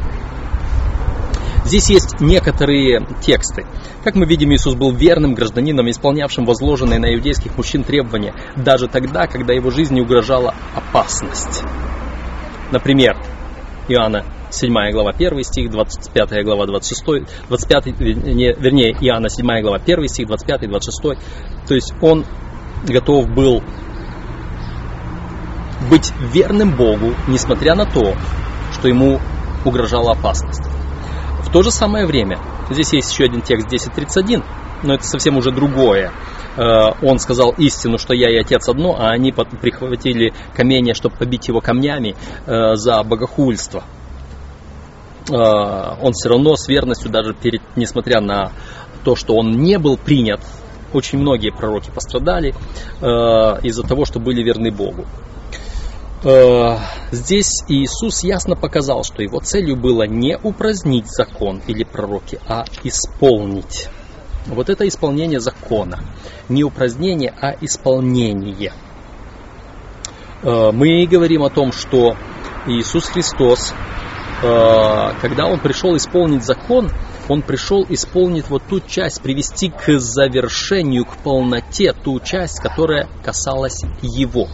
Здесь есть некоторые тексты. Как мы видим, Иисус был верным гражданином, исполнявшим возложенные на иудейских мужчин требования, даже тогда, когда его жизни угрожала опасность. Например, Иоанна 7 глава 1 стих, 25 глава 26, 25, вернее, Иоанна 7 глава 1 стих, 25, 26. То есть он готов был быть верным Богу, несмотря на то, что ему угрожала опасность. В то же самое время, здесь есть еще один текст 10.31, но это совсем уже другое. Э, он сказал истину, что я и отец одно, а они прихватили камень, чтобы побить его камнями э, за богохульство. Э, он все равно с верностью, даже перед, несмотря на то, что он не был принят, очень многие пророки пострадали из-за того, что были верны Богу. Э, здесь Иисус ясно показал, что его целью было не упразднить закон или пророки, а исполнить. Вот это исполнение закона. Не упразднение, а исполнение. Э, мы говорим о том, что Иисус Христос, э, когда Он пришел исполнить закон, Он пришел исполнить вот ту часть, привести к завершению, к полноте ту часть, которая касалась Его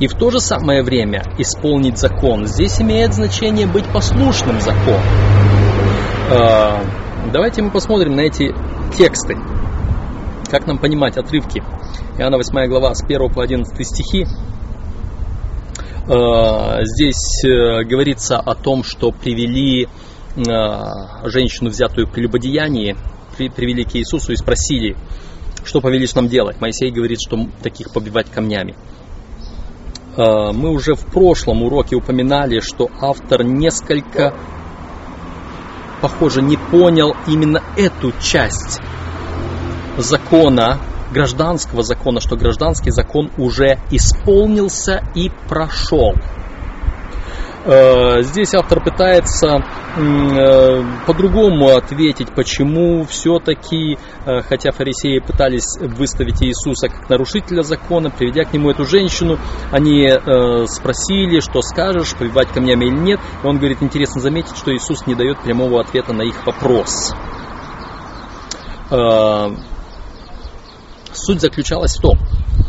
и в то же самое время исполнить закон. Здесь имеет значение быть послушным закону. А, давайте мы посмотрим на эти тексты. Как нам понимать отрывки? Иоанна 8 глава с 1 по 11 стихи. А, здесь э, говорится о том, что привели а, женщину, взятую при любодеянии, привели к Иисусу и спросили, что повелись нам делать. Моисей говорит, что таких побивать камнями. Э, мы уже в прошлом уроке упоминали, что автор несколько, похоже, не понял именно эту часть закона, гражданского закона, что гражданский закон уже исполнился и прошел. Э, здесь автор пытается э, по-другому ответить, почему все-таки, э, хотя фарисеи пытались выставить Иисуса как нарушителя закона, приведя к нему эту женщину, они спросили, что скажешь, побивать камнями или нет. И он говорит, интересно заметить, что Иисус не дает прямого ответа на их вопрос. Суть заключалась в том,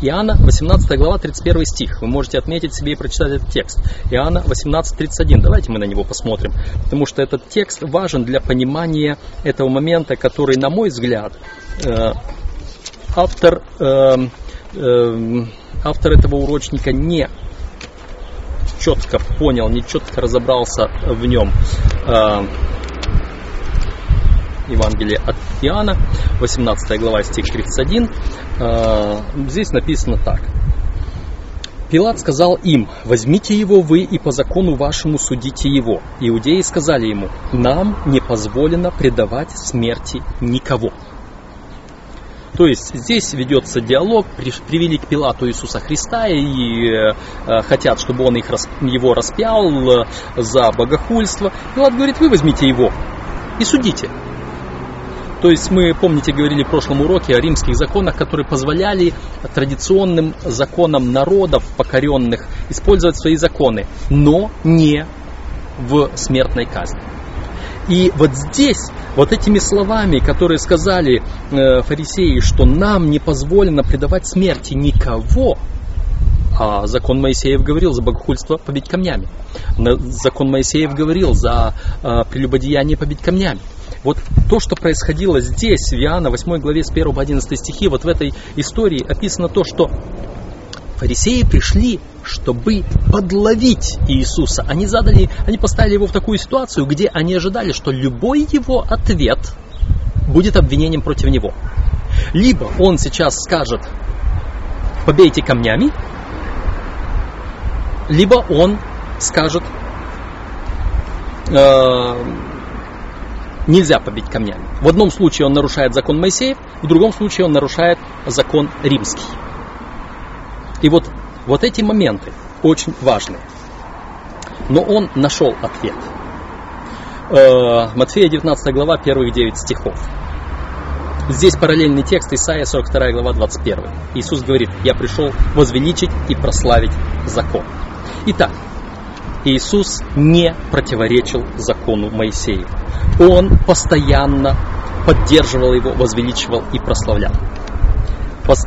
Иоанна, 18 глава, 31 стих. Вы можете отметить себе и прочитать этот текст. Иоанна 18.31. Давайте мы на него посмотрим. Потому что этот текст важен для понимания этого момента, который, на мой взгляд, э, автор, э, э, автор этого урочника не четко понял, не четко разобрался в нем. Евангелие от Иоанна, 18 глава, стих 31. А, здесь написано так. Пилат сказал им, возьмите его вы и по закону вашему судите его. Иудеи сказали ему, нам не позволено предавать смерти никого. То есть здесь ведется диалог, привели к Пилату Иисуса Христа и э, хотят, чтобы он их, его распял э, за богохульство. Пилат говорит, вы возьмите его и судите. То есть мы, помните, говорили в прошлом уроке о римских законах, которые позволяли традиционным законам народов покоренных использовать свои законы, но не в смертной казни. И вот здесь, вот этими словами, которые сказали э, фарисеи, что нам не позволено предавать смерти никого, а закон Моисеев говорил за богохульство побить камнями. Закон Моисеев говорил за э, прелюбодеяние побить камнями. Вот то, что происходило здесь, в Иоанна 8 главе с 1 по 11 стихи, вот в этой истории описано то, что фарисеи пришли, чтобы подловить Иисуса. Они задали, они поставили его в такую ситуацию, где они ожидали, что любой его ответ будет обвинением против него. Либо он сейчас скажет, побейте камнями, либо он скажет, э, нельзя побить камнями. В одном случае он нарушает закон Моисеев, в другом случае он нарушает закон римский. И вот, вот эти моменты очень важные. Но он нашел ответ. Э, Матфея 19 глава, первых 9 стихов. Здесь параллельный текст Исаия 42 глава 21. Иисус говорит, я пришел возвеличить и прославить закон. Итак, Иисус не противоречил закону Моисея. Он постоянно поддерживал его, возвеличивал и прославлял.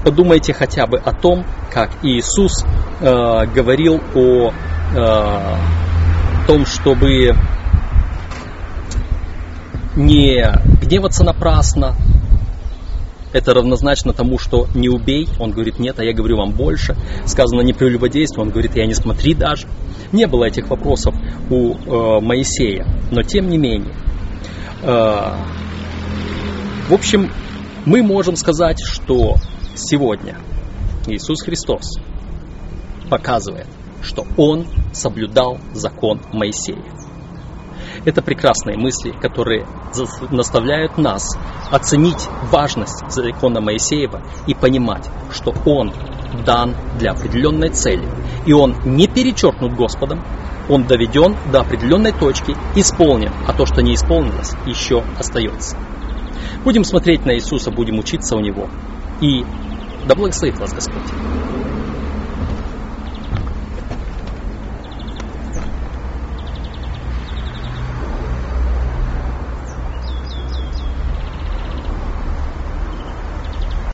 Подумайте хотя бы о том, как Иисус э, говорил о э, том, чтобы не гневаться напрасно, это равнозначно тому, что не убей. Он говорит, нет, а я говорю вам больше. Сказано не прелюбодействуй. Он говорит, я не смотри даже. Не было этих вопросов у э, Моисея. Но тем не менее. Э, в общем, мы можем сказать, что сегодня Иисус Христос показывает, что Он соблюдал закон Моисея. Это прекрасные мысли, которые наставляют нас оценить важность закона Моисеева и понимать, что он дан для определенной цели. И он не перечеркнут Господом, он доведен до определенной точки, исполнен, а то, что не исполнилось, еще остается. Будем смотреть на Иисуса, будем учиться у Него. И да благословит вас Господь.